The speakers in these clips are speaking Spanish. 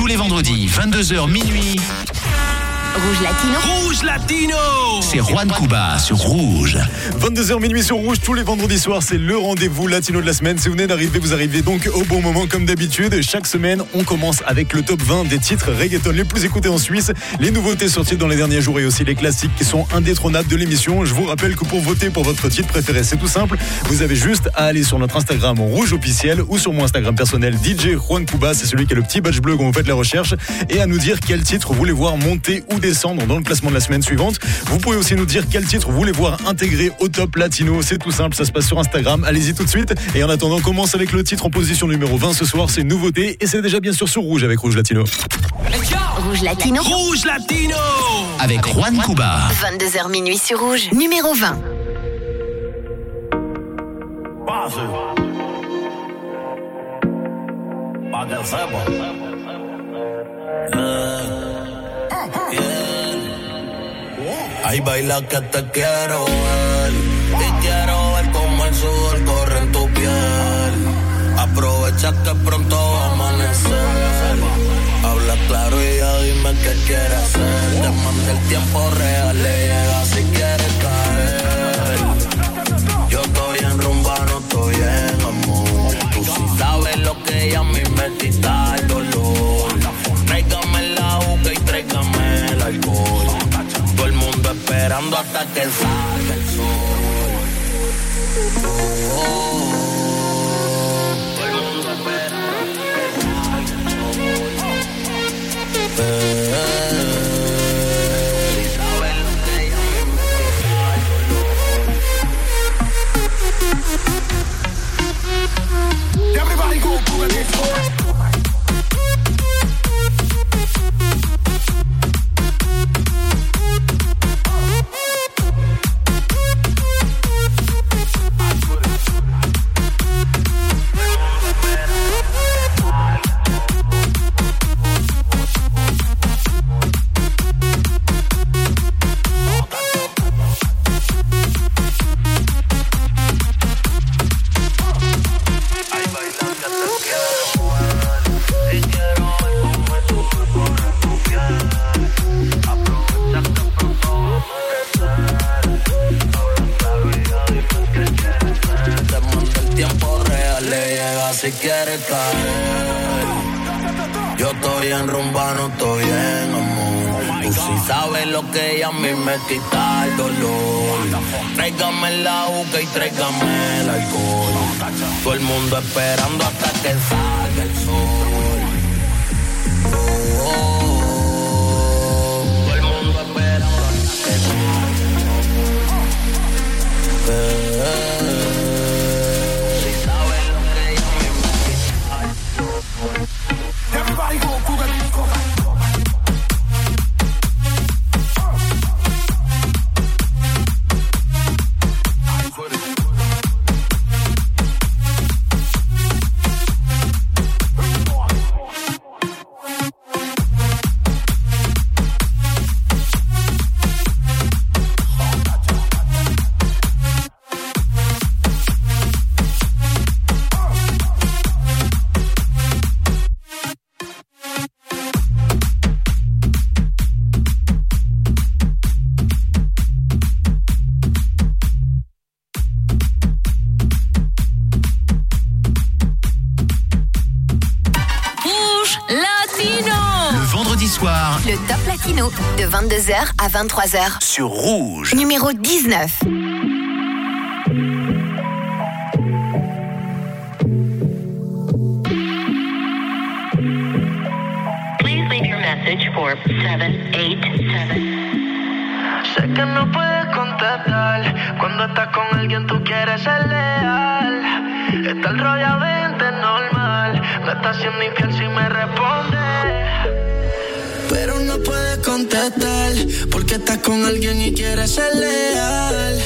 tous les vendredis, 22h minuit. Rouge Latino. Rouge Latino C'est Juan Cuba sur Rouge. 22h minuit sur Rouge tous les vendredis soirs, c'est le rendez-vous latino de la semaine. Si vous venez d'arriver, vous arrivez donc au bon moment comme d'habitude. Chaque semaine, on commence avec le top 20 des titres reggaeton les plus écoutés en Suisse, les nouveautés sorties dans les derniers jours et aussi les classiques qui sont indétrônables de l'émission. Je vous rappelle que pour voter pour votre titre préféré, c'est tout simple. Vous avez juste à aller sur notre Instagram Rouge officiel ou sur mon Instagram personnel DJ Juan Cuba, c'est celui qui a le petit badge bleu quand vous faites la recherche, et à nous dire quel titre vous voulez voir monter ou descendre dans le classement de la semaine suivante. Vous pouvez aussi nous dire quel titre vous voulez voir intégré au top latino. C'est tout simple, ça se passe sur Instagram. Allez-y tout de suite. Et en attendant, on commence avec le titre en position numéro 20 ce soir. C'est une nouveauté et c'est déjà bien sûr sur Rouge avec Rouge Latino. Rouge Latino. Rouge Latino Avec Juan Cuba. 22h minuit sur Rouge. Numéro 20. Ay, baila que te quiero ver. Y quiero ver cómo el sudor corre en tu piel. Aprovecha que pronto va a amanecer. Habla claro y ya dime qué quieres hacer. Te el tiempo real, le llega si quieres caer. Yo estoy en rumba, no estoy en amor. Tú sí sabes lo que a mí me quita el dolor. Esperando hasta que salga el sol. Oh, todo el mundo esperando hasta que salga el sol. Eh, si sabes 23h. sur Rouge. Numéro 19. Please leave your message for 787. Sé que no puedes contestar. Cuando estás con alguien, tú quieres ser leal. Estar rodeado de gente normal. No estás siendo infiel si me responde. Porque estás con alguien y quieres ser leal.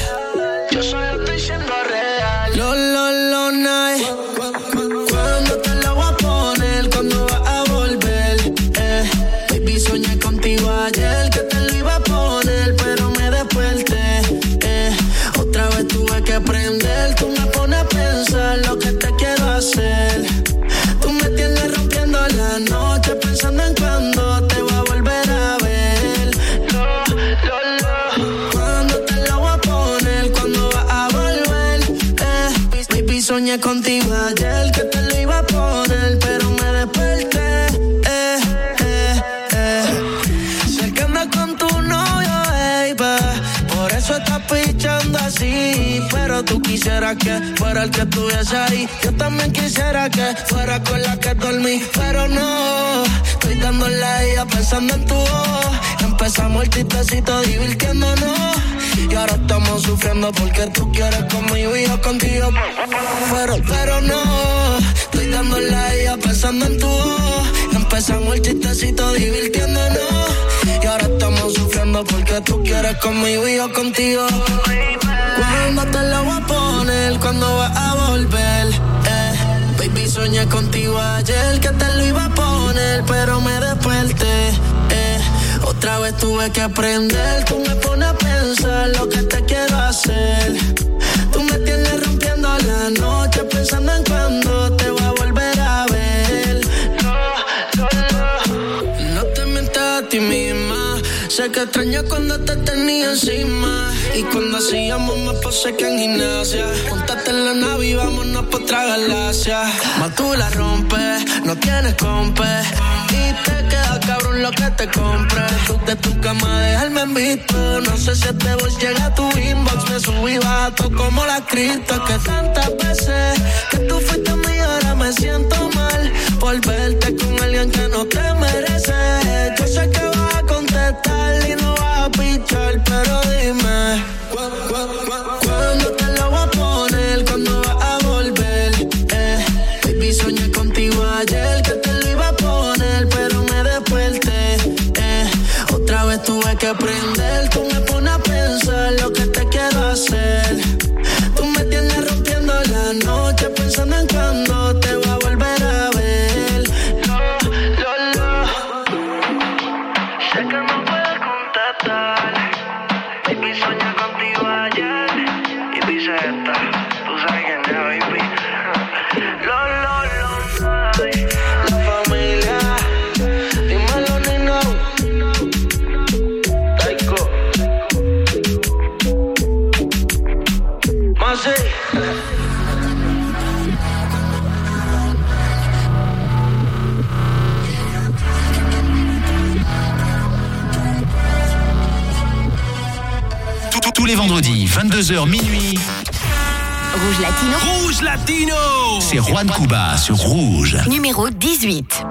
Contigo ayer que te lo iba a poner, pero me desperté. Eh, eh, eh. Sé que andas con tu novio, baby. Por eso estás pichando así. Pero tú quisieras que fuera el que estuviese ahí. Yo también quisiera que fuera con la que dormí. Pero no, estoy dándole a ella pensando en tu voz. Empezamos el chistecito divirtiéndonos. Y ahora estamos sufriendo porque tú quieres conmigo y yo contigo. Pero, pero no, estoy dándole a ella pensando en tu voz. Empezamos el chistecito divirtiéndonos. Y ahora estamos sufriendo porque tú quieres conmigo y yo contigo. Cuando te lo voy a poner, cuando vas a volver. Eh, baby, soñé contigo ayer que te lo iba a poner, pero me desperté. Eh, otra vez tuve que aprender, tú me pones a lo que te quiero hacer. Tú me tienes rompiendo la noche pensando en cuando te voy a volver a ver. No, te mientas a ti misma. Sé que extraño cuando te tenía encima. Y cuando hacíamos más pose que en gimnasia. Pontate en la nave y vámonos por otra galaxia. Más tú la rompes, no tienes compe. Y te queda cabrón lo que te compres. Tú de tu cama dejarme en. No sé si este voz llega a tu inbox. Me subí bato como la cripto. Que tantas veces que tú fuiste mi ahora me siento mal. Por verte con alguien que no te merece. Yo sé que vas a contestar y no vas a pichar, pero dime. ¿cu- cu- cu- 22h minuit, Rouge Latino, Rouge Latino. c'est Juan Cuba sur Rouge. numéro 18.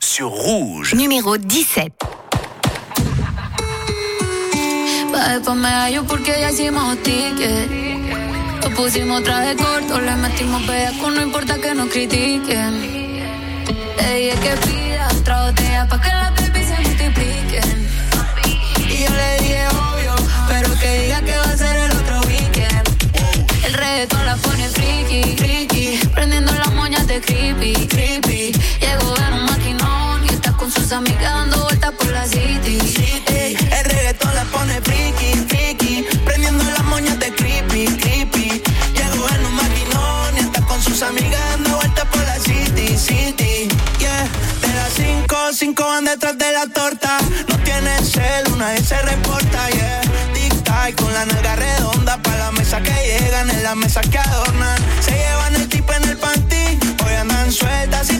Sur Rouge. Numéro 17. Bajé pa' medallo porque ya hicimos ticket. Nos pusimos traje corto, le metimos bellaco, no importa que nos critiquen. Dije que pida otra botella pa' que las baby se multipliquen. Y yo le dije obvio, pero que diga que va a ser el otro weekend. El reggaetón la pone friki, friki, prendiendo las moñas de creepy, creepy. Llegó en un sus amigas dando vueltas por la city. Ey, el reggaetón la pone friki, friki, prendiendo las moñas de creepy, creepy. Llegó en un maquinón y está con sus amigas dando vueltas por la city, city. Yeah, de las cinco, cinco van detrás de la torta. No tienen cel, nadie se reporta, yeah. Tic-tac con la nalga redonda pa' la mesa que llegan, en la mesa que adornan. Se llevan el tipo en el panty, hoy andan sueltas y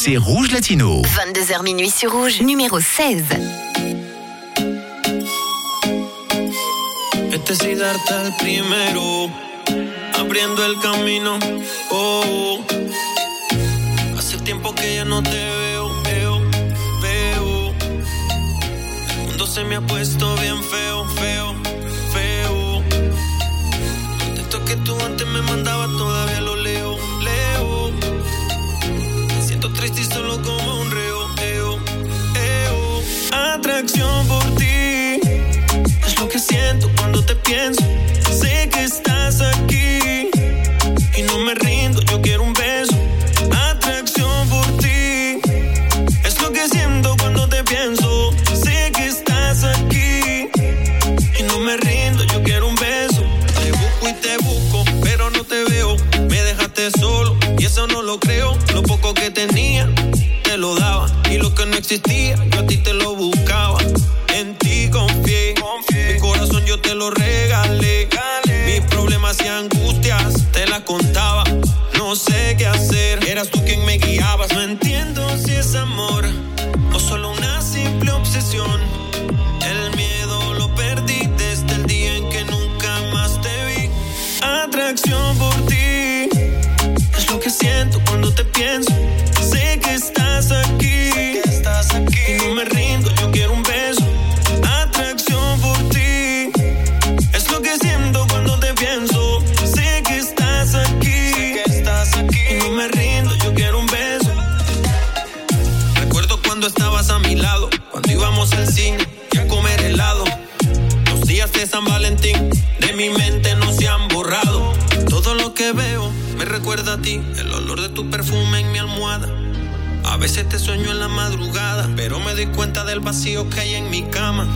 c'est Rouge Latino. 22h minuit sur Rouge. Numéro 16. Este sí darte el primero, abriendo el camino. Oh, hace tiempo que ya no te veo, veo, veo. El mundo se me ha puesto bien pienso. Problemas sueño en la madrugada, pero me doy cuenta del vacío que hay en mi cama.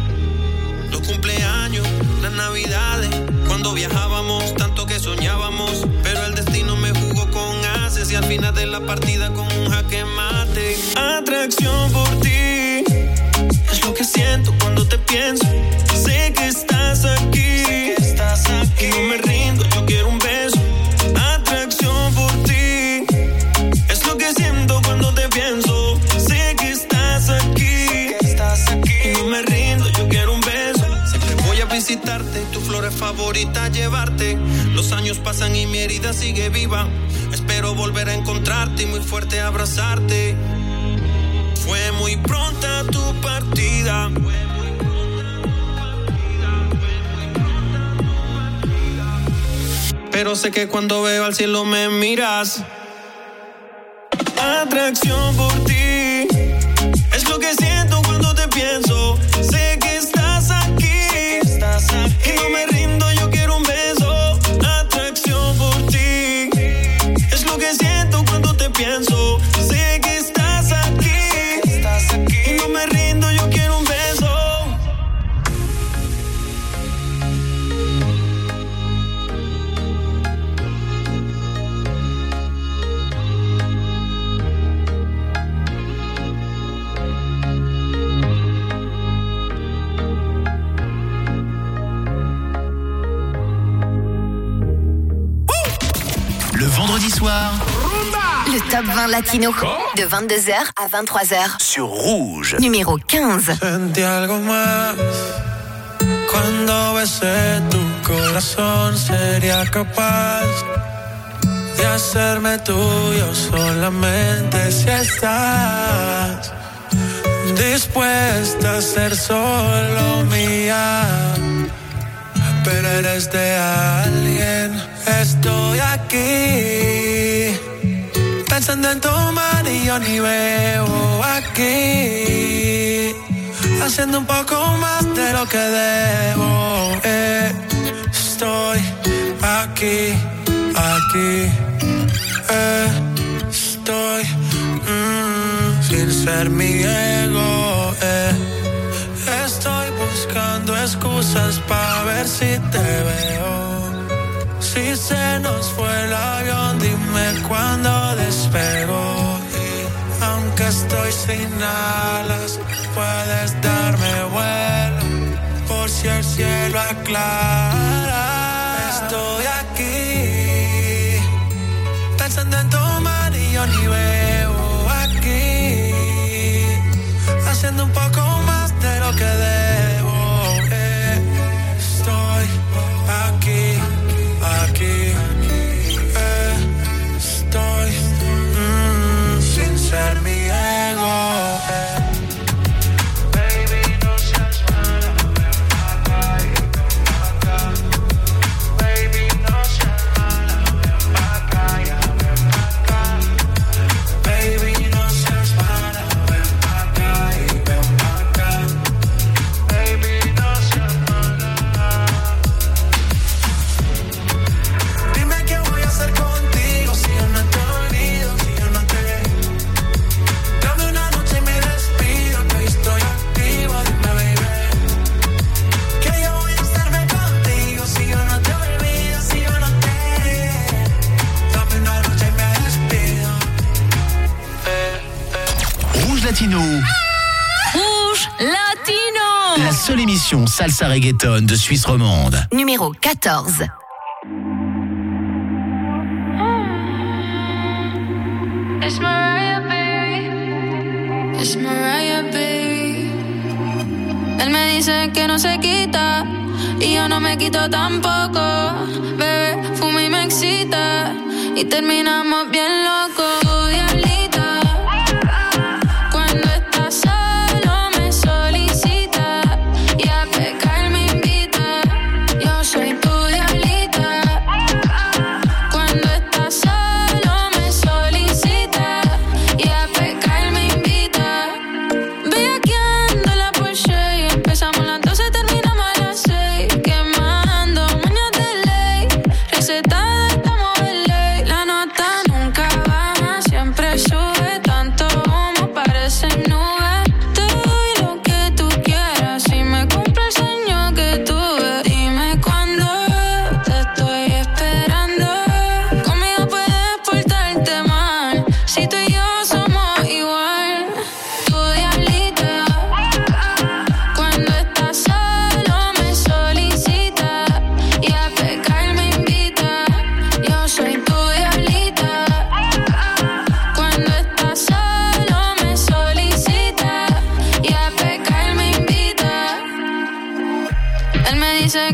Los cumpleaños, las navidades, cuando viajábamos, tanto que soñábamos, pero el destino me jugó con haces y al final de la partida con un jaque mate. Atracción por ti, es lo que siento cuando te pienso. Sé que estás aquí, estás aquí. No me rindo, yo favorita llevarte. Los años pasan y mi herida sigue viva. Espero volver a encontrarte y muy fuerte abrazarte. Fue muy pronta tu partida. Pero sé que cuando veo al cielo me miras. Atracción por ti. Latino. De 22h à 23h. sur Rouge. Numéro 15. Sentí algo más cuando besé tu corazón. Sería capaz de hacerme tuyo solamente si estás dispuesta a ser solo mía. Pero eres de alguien. Estoy aquí pensando en tu mar y yo ni veo aquí. Haciendo un poco más de lo que debo. eh. Estoy aquí, aquí. eh. Estoy mm, sin ser mi ego. eh. Estoy buscando excusas para ver si te veo. Se nos fue el avión, dime cuándo despego. Y aunque estoy sin alas, puedes darme vuelo. Por si el cielo aclara. Estoy aquí, pensando en tu mar y yo ni veo aquí. Haciendo un poco más de lo que debo. Reggaeton de Suisse romande. Numéro 14. It's Mariah, baby. It's Mariah, baby. Él me dice que no se quita y yo no me quito tampoco. Bebé, fuma y me excita y terminamos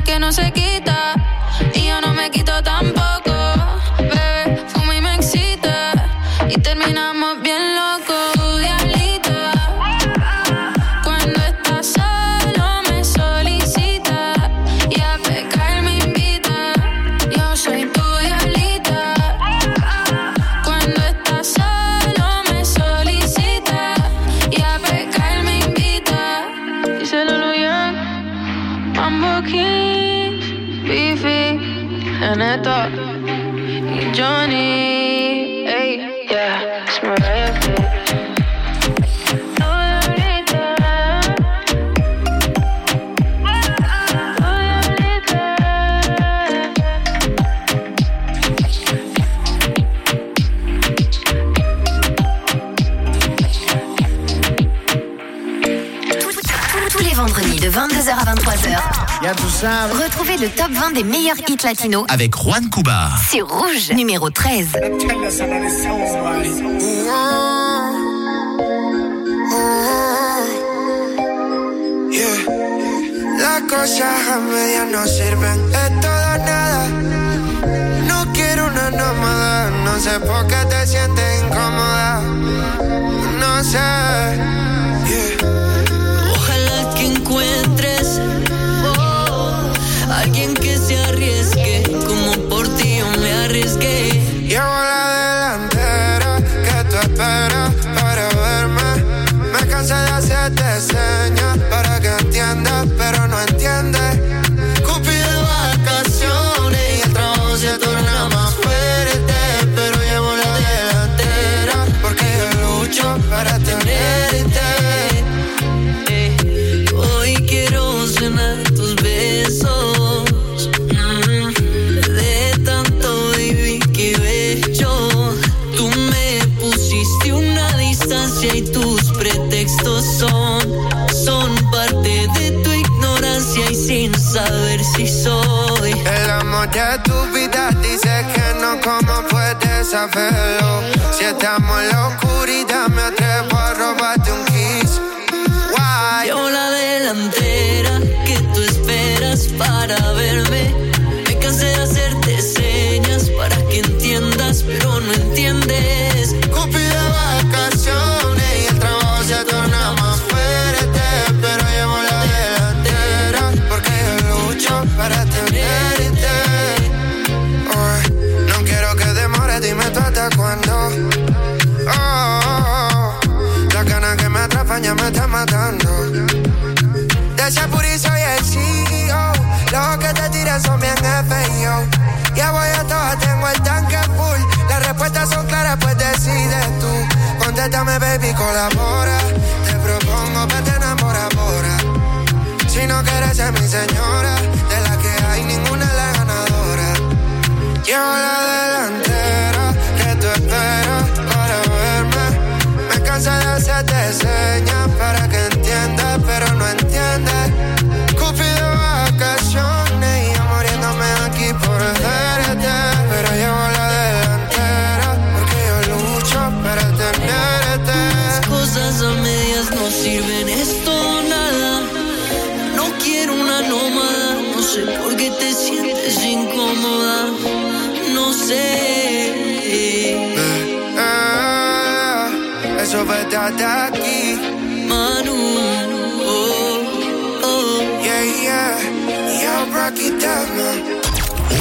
que no se quita y yo no me quito tampoco. Retrouvez le top 20 des meilleurs hits latinos avec Juan Cuba. C'est Rouge, numéro 13. Las cosas a medias no sirven nada. No quiero una nómada, no sé por qué te sientes incómoda. No sé. descende second Llame baby, colabora. Te propongo verte enamora, ahora. Si no quieres ser mi señora, de la que hay ninguna la ganadora. Yo la de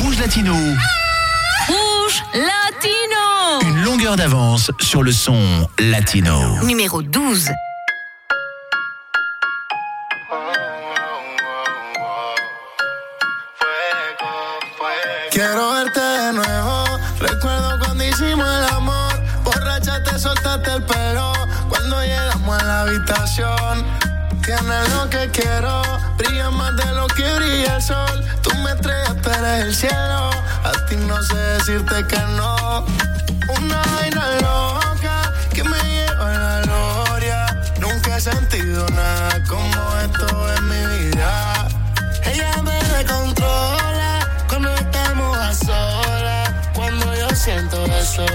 Rouge Latino. Rouge Latino. Une longueur d'avance sur le son latino. Numéro 12. habitación. Tienes lo que quiero, brilla más de lo que brilla el sol. Tú me estrellas, tú eres el cielo. A ti no sé decirte que no. Una vaina loca que me lleva a la gloria. Nunca he sentido nada como esto en mi vida. Ella me descontrola cuando estamos a solas. Cuando yo siento eso,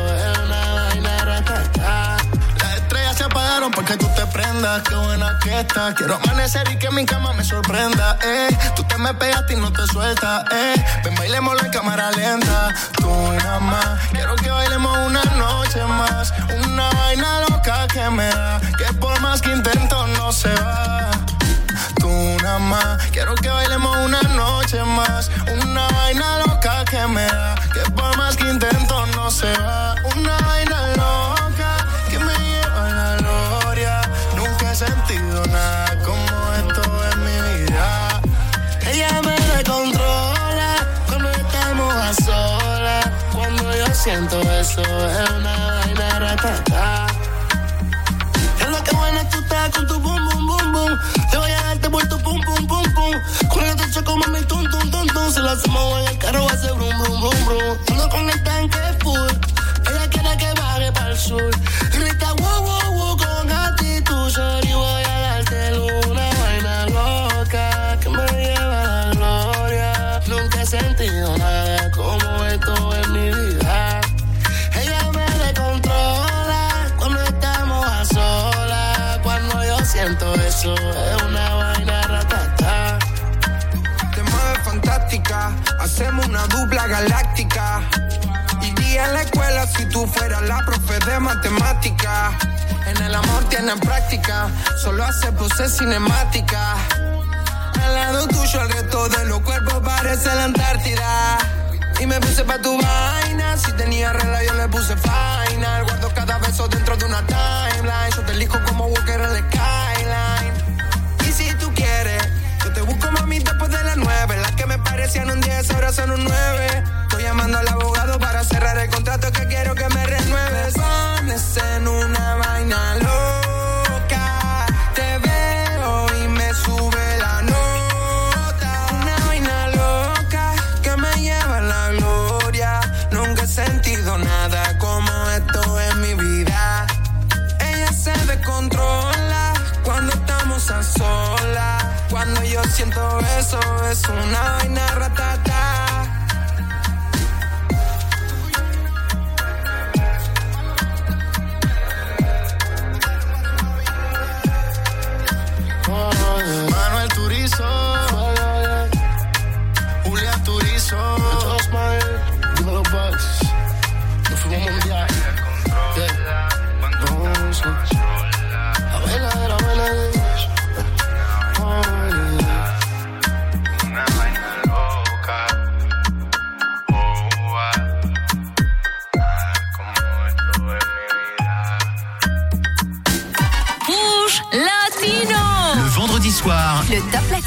que tú te prendas, qué buena que estás. Quiero amanecer y que mi cama me sorprenda, eh. Tú te me pegas y no te sueltas, eh. Ven, bailemos la cámara lenta, tú una más. Quiero que bailemos una noche más, una vaina loca que me da, que por más que intento no se va. Tú una más, quiero que bailemos una noche más, una vaina loca que me da, que por más que intento no se va. Una vaina loca siento eso es una vaina ratata. Es lo que buena tú estás con tu boom, boom, boom, boom. Te voy a darte por tu pum, pum, pum, pum. Con el techo como mi tum, tum, tum, tum. Si lo hacemos en el carro ser brum, brum, brum, brum. Ando con el tanque full. Ella quiere que baje para el sur. Grita wow, wow, es una vaina ratata. Te mueves fantástica, hacemos una dupla galáctica. Iría a la escuela si tú fueras la profe de matemática. En el amor tienen práctica, solo hace poses cinemática. Al lado tuyo el resto de los cuerpos parece la Antártida. Y me puse pa' tu vaina, si tenía regla yo le puse final. Guardo cada beso dentro de una timeline. Yo te elijo como parecían un 10 ahora son un 9. Estoy llamando al abogado para cerrar el contrato que quiero que me renueves. Pones en una vaina loca. Siento eso, es una vaina ratata. Manuel Turizo, Julia Turizo, Dímelo Bugs,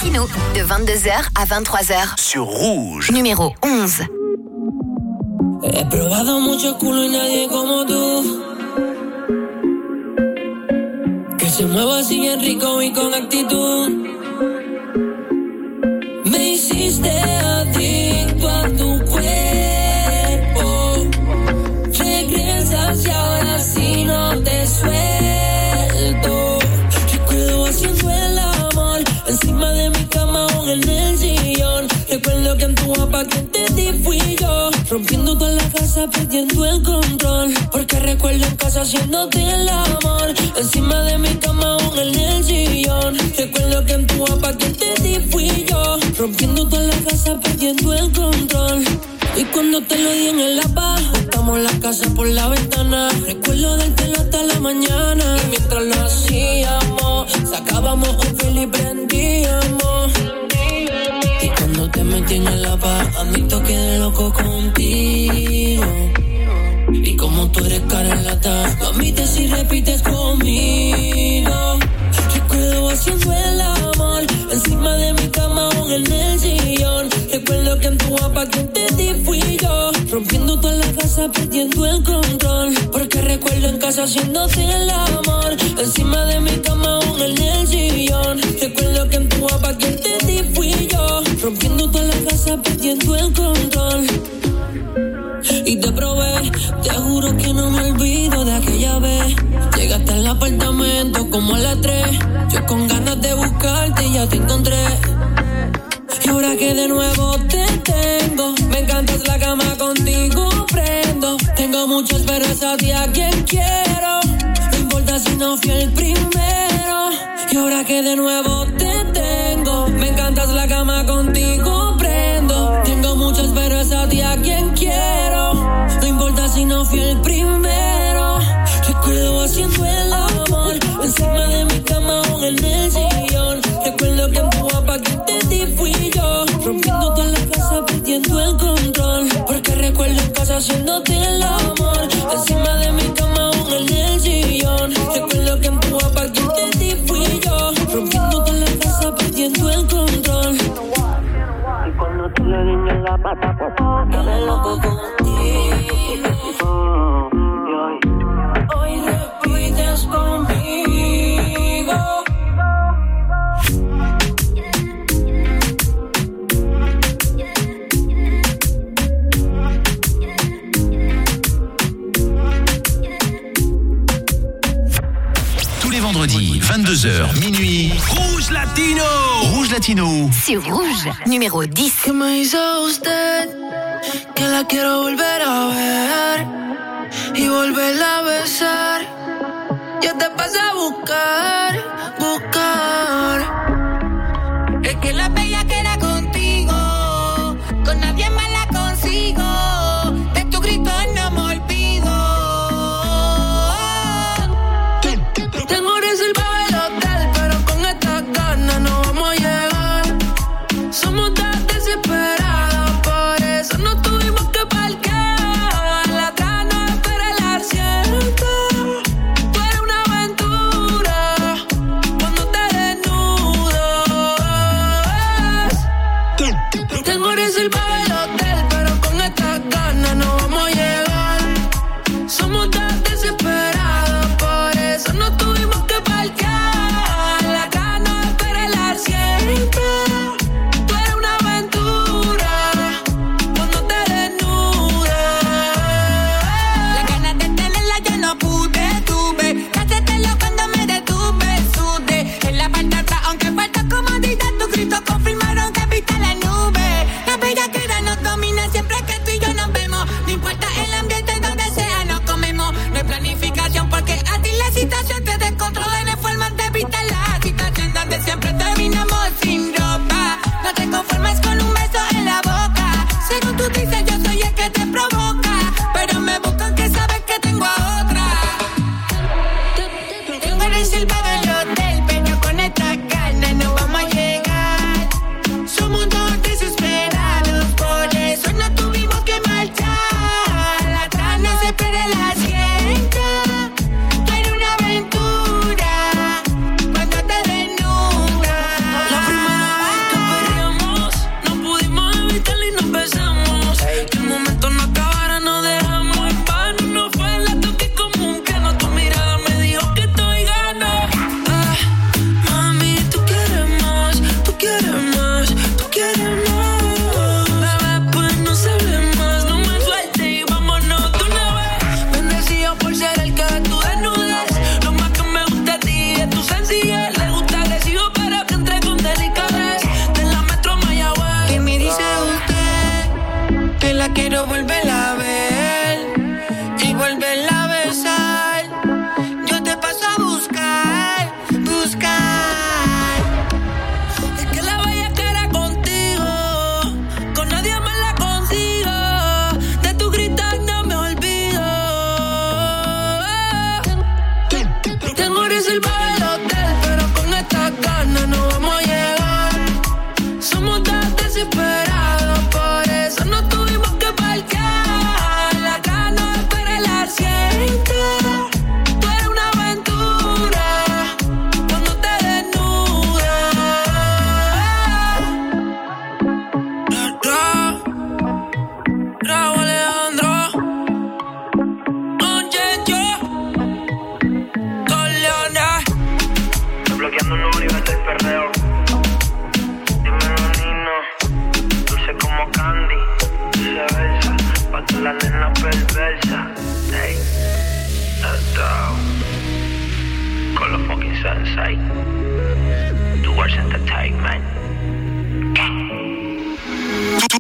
De 22h à 23h. sur Rouge. Numéro 11. He probado mucho culo y nadie como tú. Que se mueva así bien rico y con actitud. Me hiciste perdiendo el control. Porque recuerdo en casa haciéndote el amor. Encima de mi cama o en el sillón. Recuerdo que en tu que te di fui yo. Rompiendo toda la casa, perdiendo el control. Y cuando te lo di en el lapa, botamos la casa por la ventana. Recuerdo del pelo hasta la mañana. Y mientras lo hacíamos, sacábamos un fil y prendíamos. Metí en el lapa, admito quedé loco contigo. Y como tú eres cara en lata, lo admites y repites conmigo. Recuerdo haciendo el amor encima de mi cama o en el sillón. Recuerdo que en tu guapa que te di fui. Rompiendo toda la casa, perdiendo el control. Porque recuerdo en casa haciéndote el amor. Encima de mi cama o en el sillón. Recuerdo que en tu guapa que te fui yo. Rompiendo toda la casa, perdiendo el control. Y te probé, te juro que no me olvido de aquella vez. Llegaste al apartamento como a las 3. Yo con ganas de buscarte ya te encontré. Y ahora que de nuevo te tengo, me encantas la cama contigo, prendo. Tengo muchos, pero a ti a quien quiero. No importa si no fui el primero. Y ahora que de nuevo te tengo haciéndote el amor. Encima de mi cama, aún en el sillón. Recuerdo que empujó para que te di fui yo. Rompiéndote la casa, perdiendo el control. Y cuando tú le guiñas la pata, pues, papá, quedé loco contigo. Y hoy, hoy repites conmigo. 22h, minuit. Rouge Latino Rouge Latino C'est Rouge, numéro 10. ¿Qué me hizo usted? Que la quiero volver a ver y volverla a besar. Yo te paso a buscar, buscar. Es que la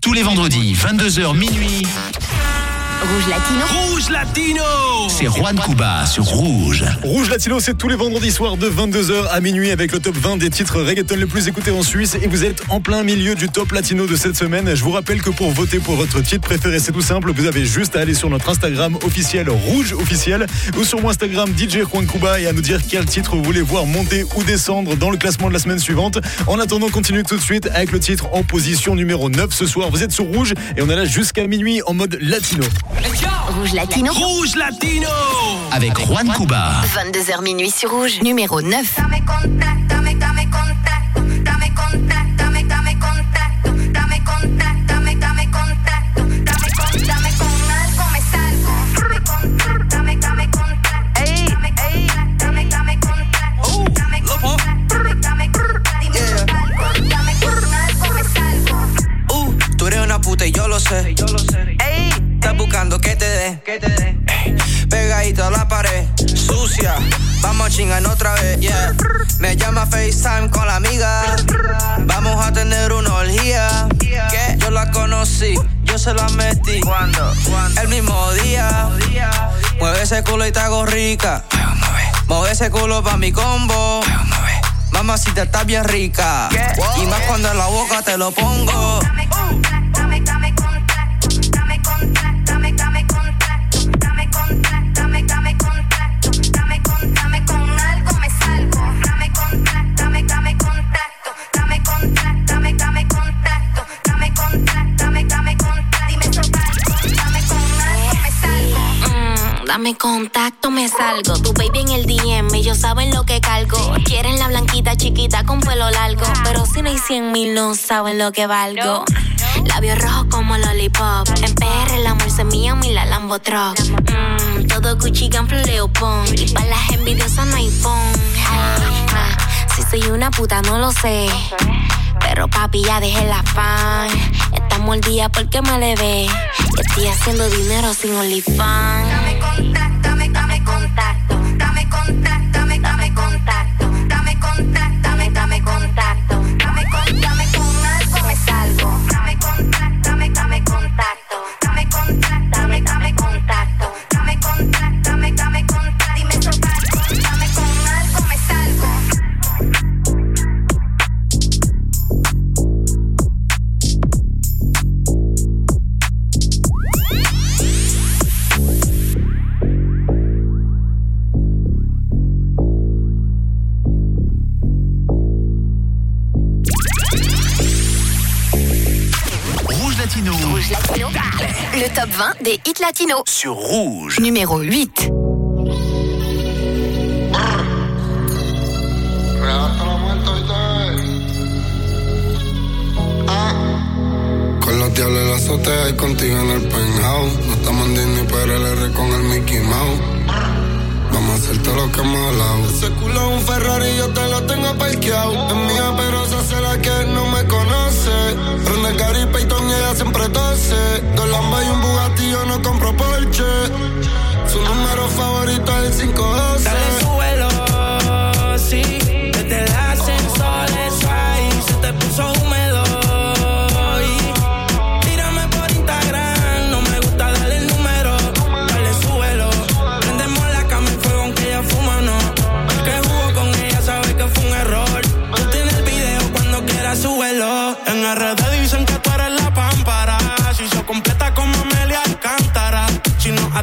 tous les vendredis, 22h minuit. Rouge Latino. Rouge Latino C'est Juan Cuba sur Rouge. Rouge Latino, c'est tous les vendredis soirs de 22h à minuit avec le top 20 des titres reggaeton les plus écoutés en Suisse et vous êtes en plein milieu du top latino de cette semaine. Je vous rappelle que pour voter pour votre titre préféré, c'est tout simple. Vous avez juste à aller sur notre Instagram officiel Rouge officiel ou sur mon Instagram DJ Juan Cuba et à nous dire quel titre vous voulez voir monter ou descendre dans le classement de la semaine suivante. En attendant, continue tout de suite avec le titre en position numéro 9 ce soir. Vous êtes sur Rouge et on est là jusqu'à minuit en mode latino. Rouge Latino. Rouge Latino Avec Juan Cuba. 22h minuit sur Rouge, numéro 9. Buscando que te dé. Ey, Pegadito a la pared, sucia. Vamos a chingar otra vez, yeah. Me llama FaceTime con la amiga. Vamos a tener una orgía. Que yo la conocí, yo se la metí. ¿Cuándo? El mismo día. Mueve ese culo y te hago rica. Mueve ese culo pa' mi combo. Mamacita está bien rica. Y más cuando en la boca te lo pongo. Dame contacto, me salgo. Tu baby en el DM, ellos saben lo que cargo. Quieren la blanquita chiquita con pelo largo. Pero si no hay 100 mil, no saben lo que valgo. Labios rojos como lollipop. En PR el amor se mía, mi la Lambo Truck. Mm, todo Gucci, Ganflo, Leopon. Y para las envidiosas no hay phone. Soy una puta, no lo sé. Pero papi, ya dejé la fan. Estamos al día porque me le ve. Estoy haciendo dinero sin OnlyFans. Latinos. Sur Rouge. Numéro 8. Con los diablos en la azotea y contigo en el penthouse. No estamos en Disney, pero el R con el Mickey Mouse. Vamos a hacer todo lo que hemos hablado. Ese culo es un Ferrari, yo te lo tengo parqueado. Es mía, pero esa será que no me conoce. Prende Gary Payton y ella siempre tose. Dos Lambas y un Bugatti, yo no compro Porsche. Su número favorito es el 512. Dale suelo, sí.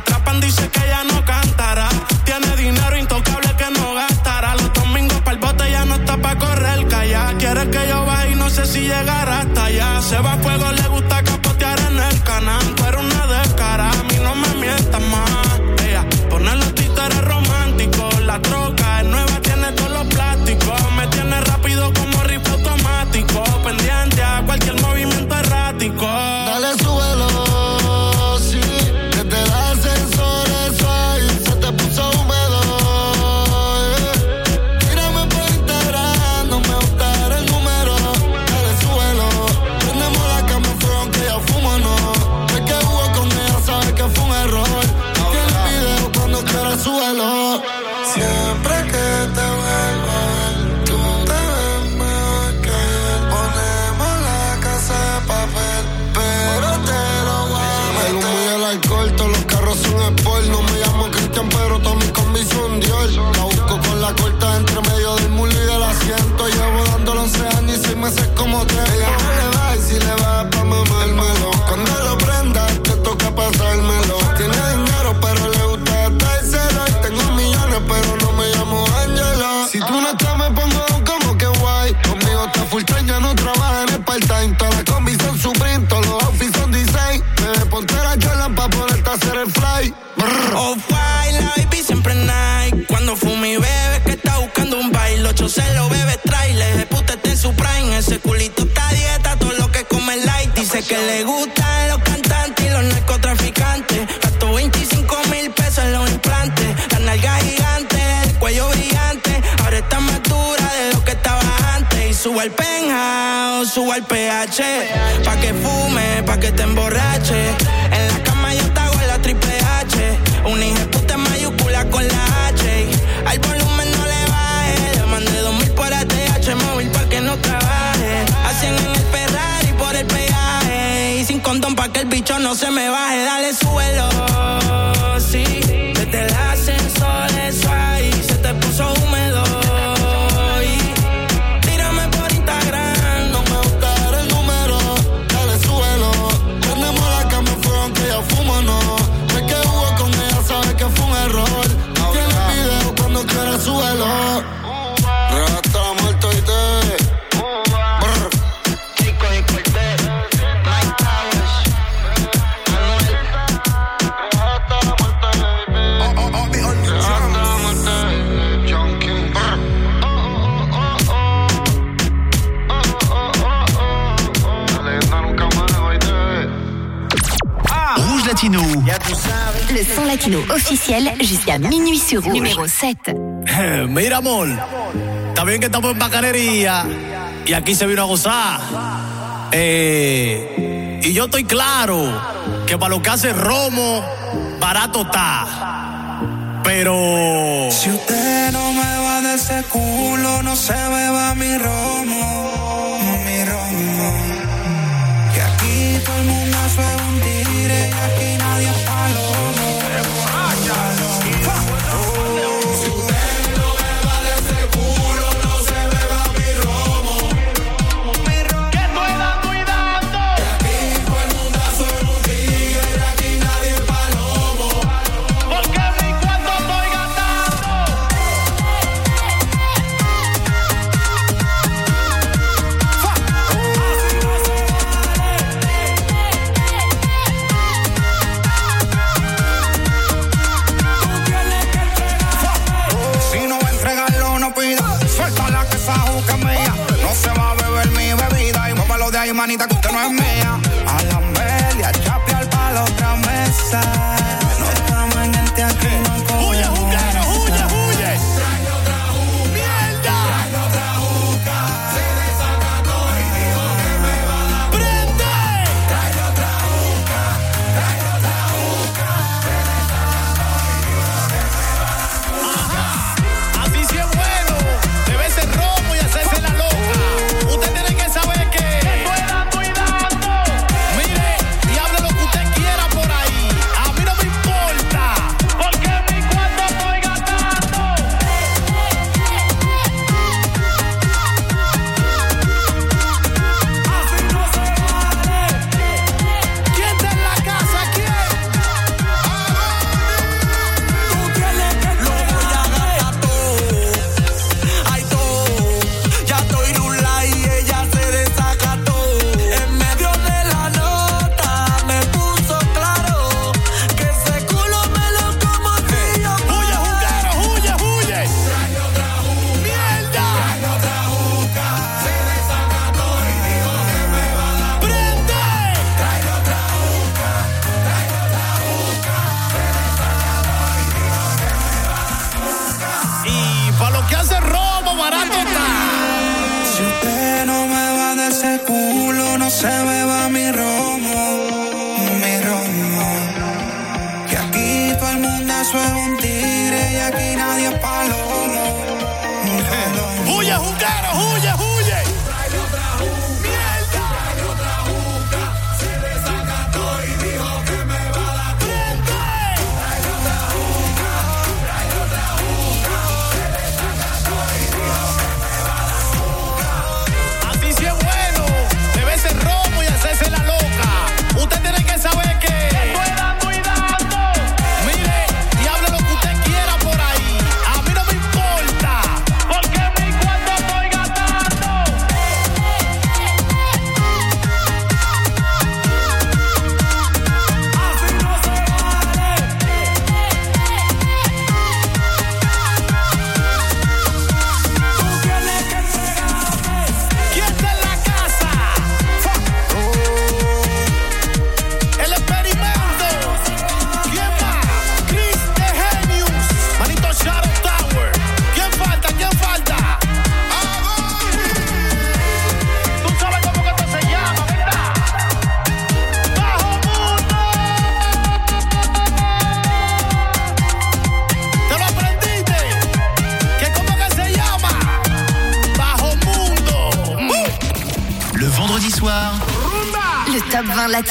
Atrapan, dice que ella no cantará. Tiene dinero intocable que no gastará. Los domingos para el bote ya no está para correr calla. Quiere que yo vaya y no sé si llegará hasta allá. Se va a fuego, le gusta capotear en el canal. Eres una descara, a mí no me mientas más. Ella pone los títeres románticos. La troca suba el pH. Pa' que fume, pa' que te emborrache. En la cama yo te hago la triple H. Un hija puta mayúscula con la H. Al volumen no le baje. Le mandé dos mil por ATH móvil pa' que no trabaje. Hacen en el Ferrari por el peaje. Y sin condón pa' que el bicho no se me baje. Dale, suelo jusqu'à minuit sur Rouge. Numéro 7. Mira, amor. Está bien que estamos en Bacanería. Y aquí se vino a gozar. Eh, y yo estoy claro que para lo que hace Romo, barato está. Pero. Si usted no me va de ese culo, no se beba mi Romo.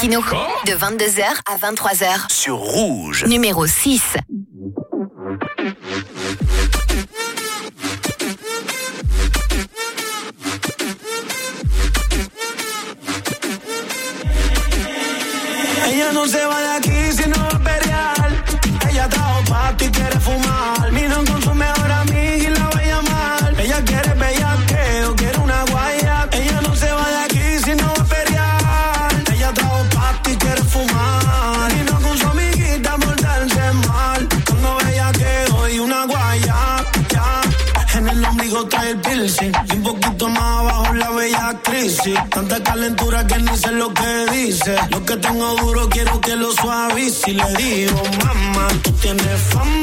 Top 20 latino. De 22h à 23h. Sur Rouge. Numéro 6. Tengo duro quiero que lo suavice Y le digo, mamá, tú tienes fama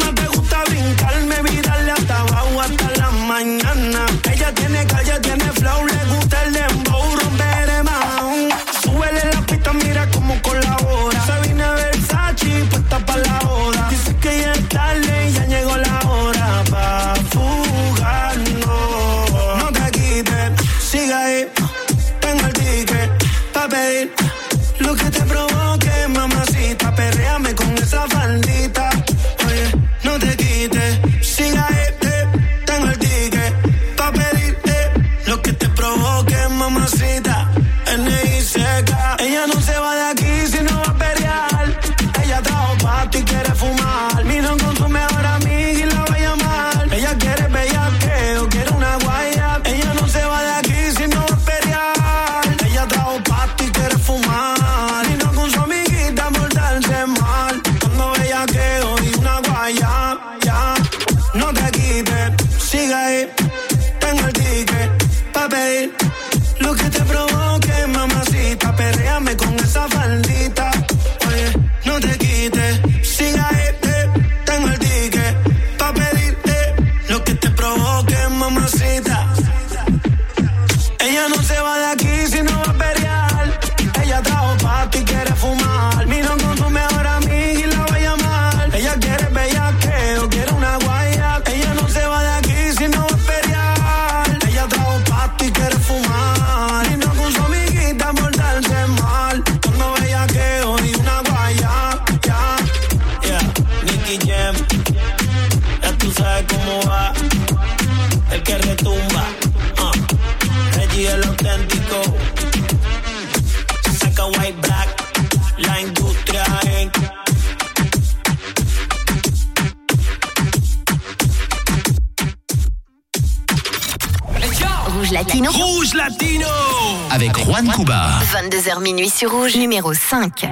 Rouge, numéro 5.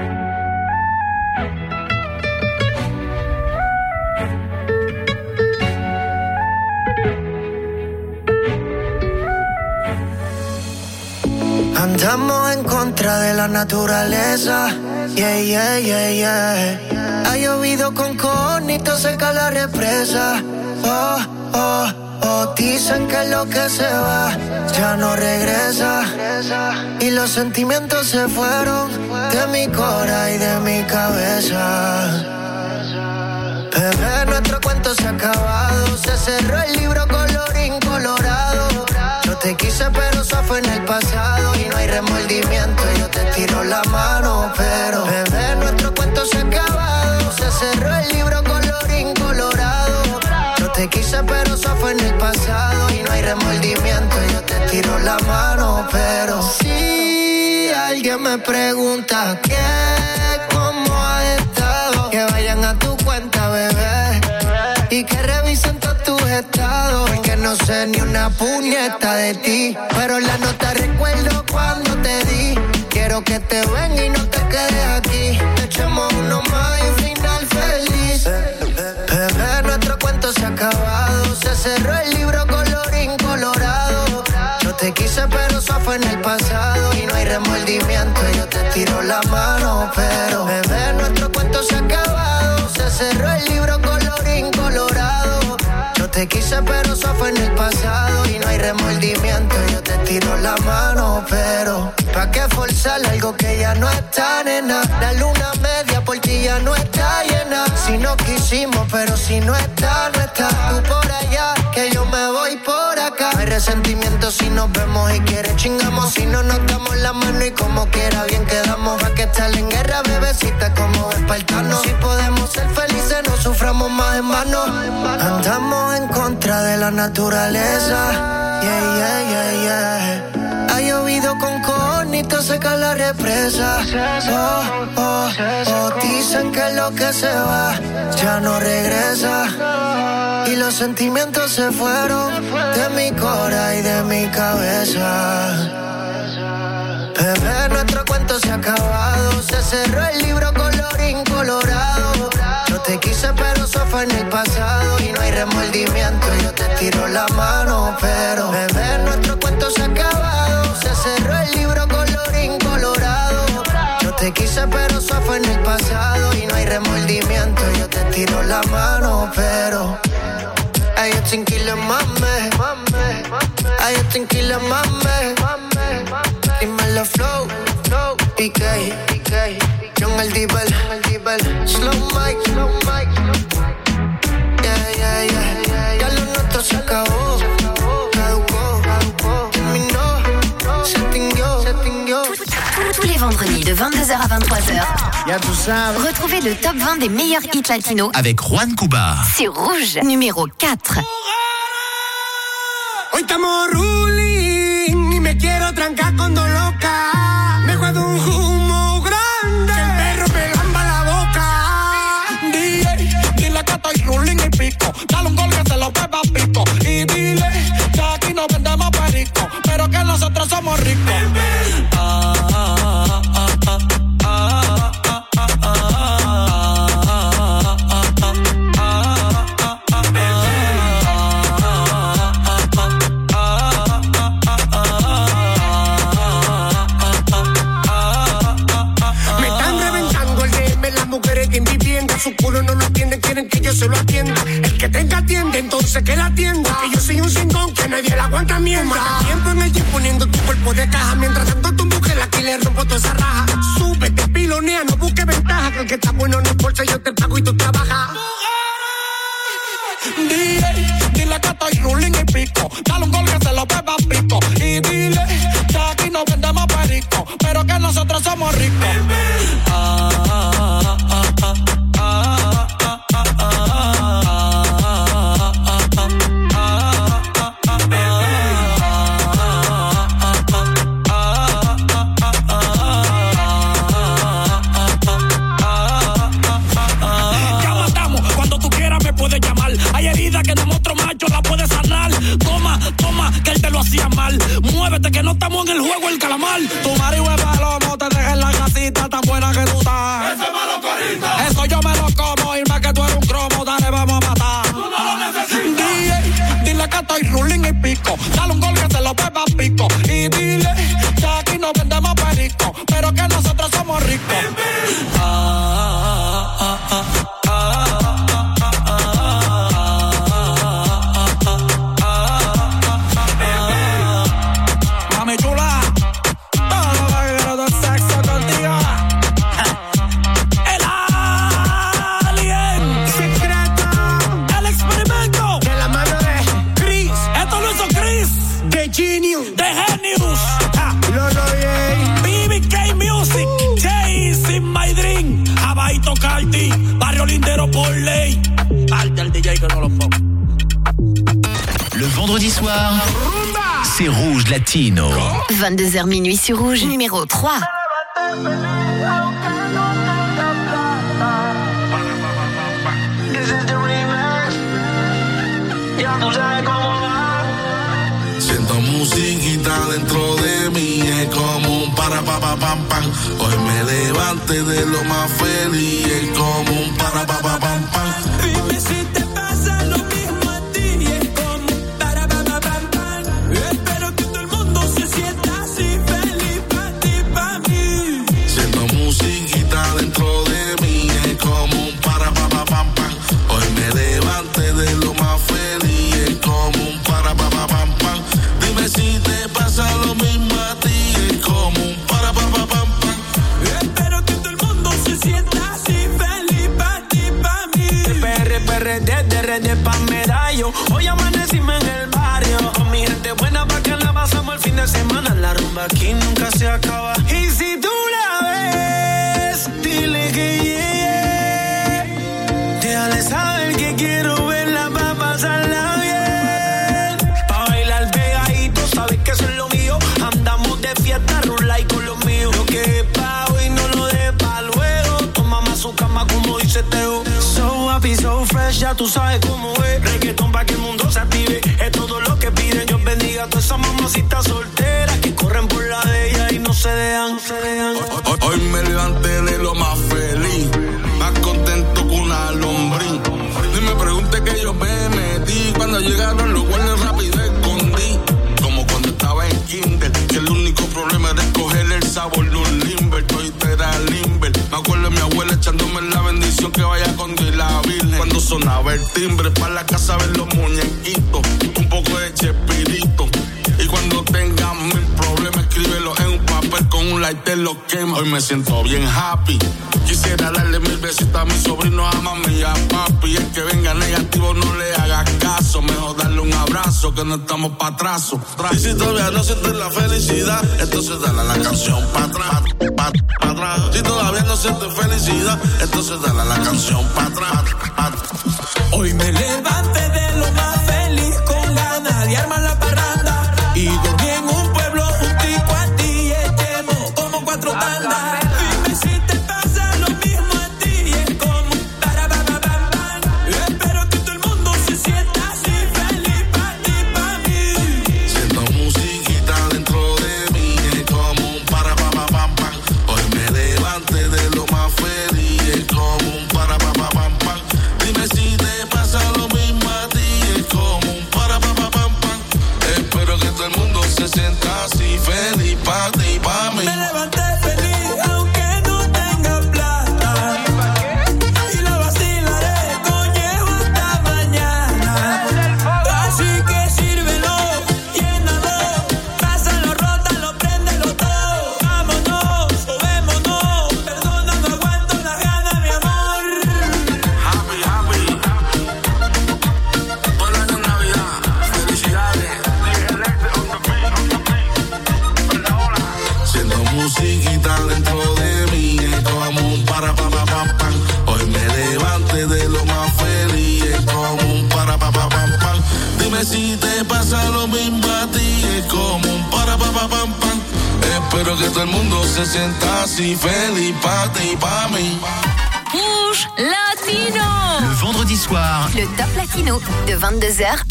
Andamos en contra de la naturaleza. Yeah, yeah, yeah, yeah. Ha llovido con conito seca la represa. Oh, oh, oh. Dicen que lo que se va ya no regresa. Y los sentimientos se fueron de mi cora y de mi cabeza. Bebé, nuestro cuento se ha acabado. Se cerró el libro colorín colorado. Yo te quise, pero eso fue en el pasado. Y no hay remordimiento. Yo te tiro la mano, pero. Bebé, nuestro cuento se ha acabado. Se cerró el libro. Pero eso fue en el pasado. Y no hay remordimiento. Yo te tiro la mano, pero. Si alguien me pregunta qué, cómo ha estado, que vayan a tu cuenta, bebé. Y que revisen todos tus estados. Porque no sé ni una puñeta de ti. Pero la nota recuerdo cuando te di. Quiero que te ven y no te quedes aquí. Te echemos uno más y un final feliz. Cuento se ha acabado. Se cerró el libro colorín colorado. Yo te quise, pero eso fue en el pasado. Y no hay remordimiento. Yo te tiro la mano, pero. Bebé, nuestro cuento se ha acabado. Se cerró el libro colorín colorado. Yo te quise, pero eso fue en el pasado. Y no hay remordimiento. Yo te tiro la mano, pero. ¿Pa' qué forzar algo que ya no está, nena? La luna media por ti ya no está llena. Si no quisimos, pero si no está, no está. Tú por allá, que yo me voy por acá. Hay resentimiento si nos vemos y quieres chingamos. Si no nos damos la mano y como quiera, bien quedamos. Va que estar en guerra, bebecita, como espartanos. Si podemos ser felices, no suframos más en vano. Andamos en contra de la naturaleza. Yeah, yeah, yeah, yeah. Ha llovido con conito, seca la represa. Oh, oh, oh, dicen que lo que se va ya no regresa. Y los sentimientos se fueron de mi cora y de mi cabeza. Bebé, nuestro cuento se ha acabado. Se cerró el libro colorín colorado. Yo te quise, pero eso fue en el pasado. Y no hay remordimiento. Yo te tiro la mano, pero bebé, nuestro cuento se ha acabado. Y no hay remordimiento. Yo te tiro la mano, pero. Ay, yo tranquila, mame. Ay, yo tranquila, mame. Dímelo flow, flow, PK, PK. John el Dibel. Slow mic, slow. Yeah, yeah, yeah, yeah. Ya lo nuestro se acabó. De 22h à 23h. Retrouvez le top 20 des meilleurs hits latinos Avec Juan Cuba. sur Rouge, numéro 4. Hoy estamos ruling y me quiero trancar con dos locas. Me juego un humo grande. Que el perro me lamba la boca. Dile que estoy ruling y pico. Dale un gol que se lo beba pico. Y dile que aquí no vendemos perico. Pero que nosotros somos ricos. Que yo se lo atienda. El que tenga atiende, entonces que la atienda. Que yo soy un cingón que nadie la aguanta mientras. Tiempo en el gym poniendo tu cuerpo de caja. Mientras tanto tu mujer aquí le rompo toda esa raja. Súbete, pilonea, no busque ventaja. Que el que está bueno no bolsa, yo te pago y tú trabajas. DJ, dile que estoy ruling y pico. Dale un gol que se lo beba pico. Y dile que aquí no vendemos perico, pero que nosotros somos ricos. Ah, ah, ah, estamos en el juego el calamar. Tu marido es palomo, te deja en la casita tan buena que tú estás. Ese malo Eso yo me lo como y más que tú eres un cromo, dale, vamos a matar. Tú no lo necesitas. DJ, dile que estoy ruling y pico. Dale un gol que se lo beba pico. Y dile que aquí no vendemos perico, pero que nosotros somos ricos. Rouge Latino. 22h minuit sur Rouge, numéro 3. Siento musiquita dentro de mí, es como un para pa pa pam pam. Hoy me levante de lo más feliz, aquí nunca se acaba. Y si tú la ves, dile que llegue. Déjale saber que quiero verla para pasarla bien. Pa' bailar pegadito, sabes que eso es lo mío. Andamos de fiesta, rula y con los míos. Lo que es pa' hoy no lo de pa' luego. Toma más su cama como dice Teo. So happy, so fresh, ya tú sabes cómo es timbre para la casa ver los muñequitos. Un poco de chespirito. Y cuando tengas mil problemas, escríbelo en un papel con un lighter lo quema. Hoy me siento bien happy. Quisiera darle mil besitos a mi sobrino, a mami y a papi. El que venga negativo no le haga caso. Mejor darle un abrazo que no estamos pa' atraso. Y si todavía no sientes la felicidad, entonces dale la canción pa' atrás, pa', pa atrás. Si todavía no sientes felicidad, entonces dale la canción pa' atrás, pa atrás. Hoy me levanté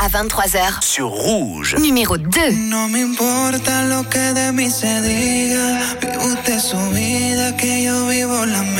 23h. Sur Rouge. Numéro 2. No me importa lo que de mí se diga. Vive usted su vida, que yo vivo la mía.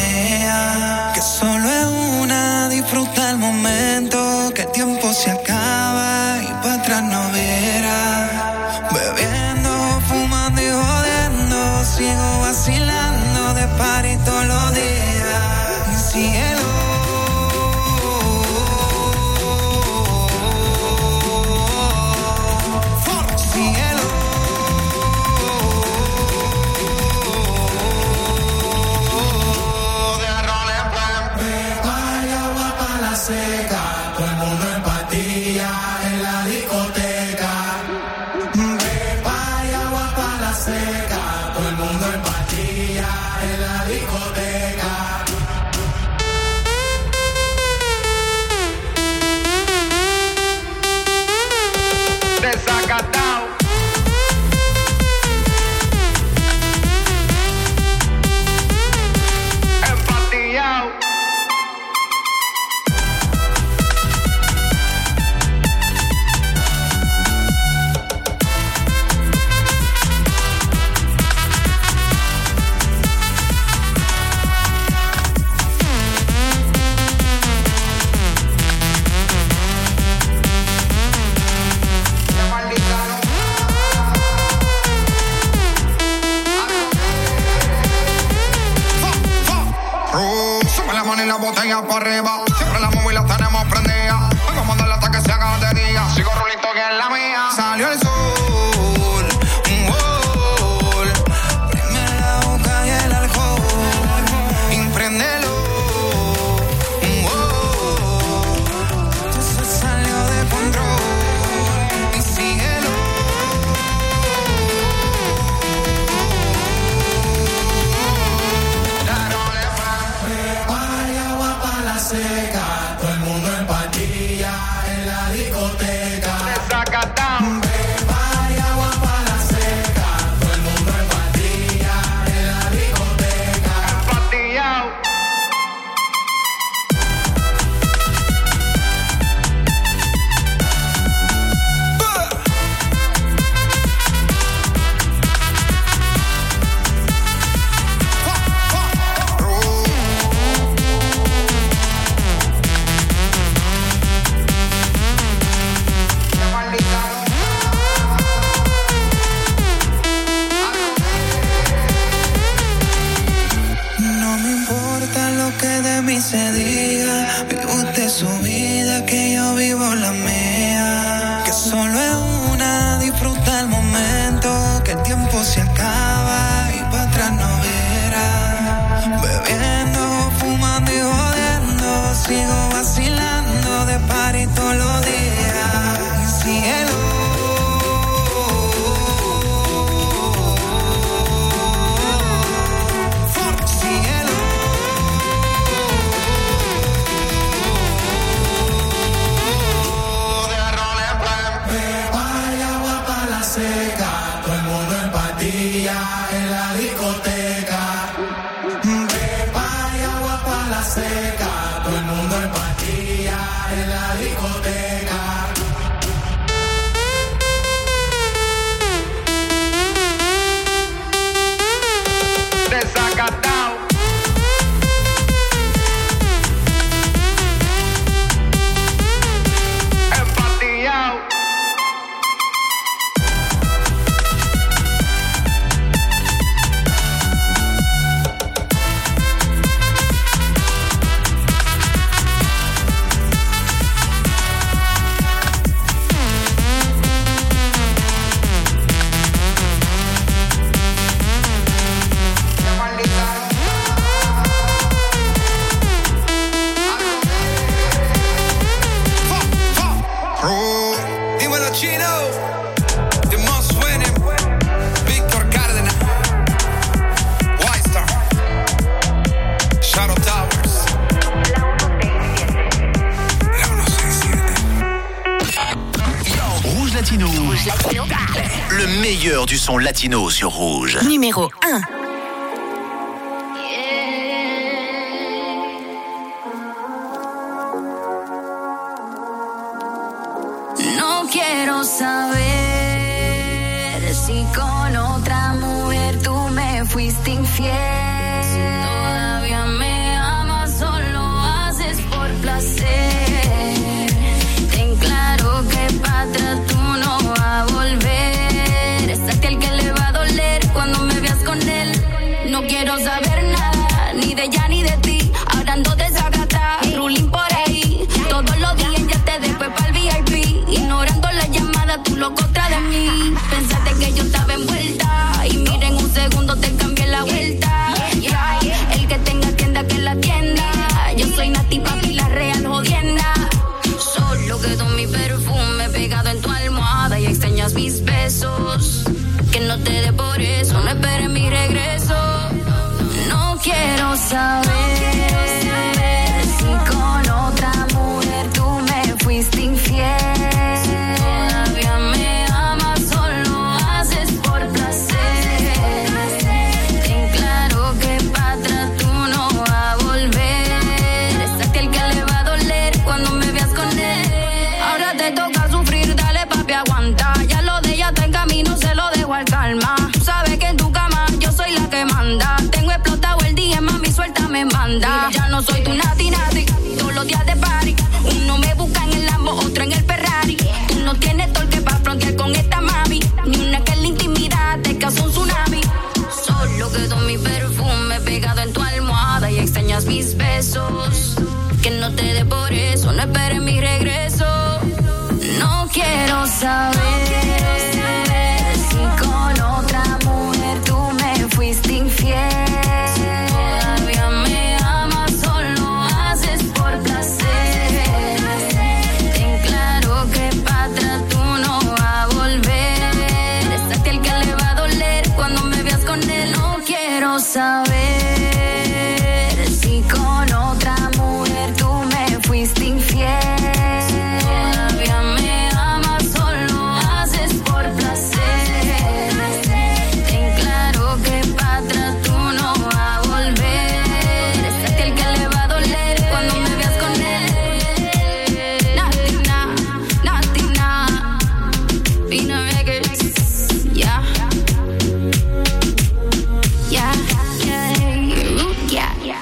Meilleur du son latino sur Rouge. Numéro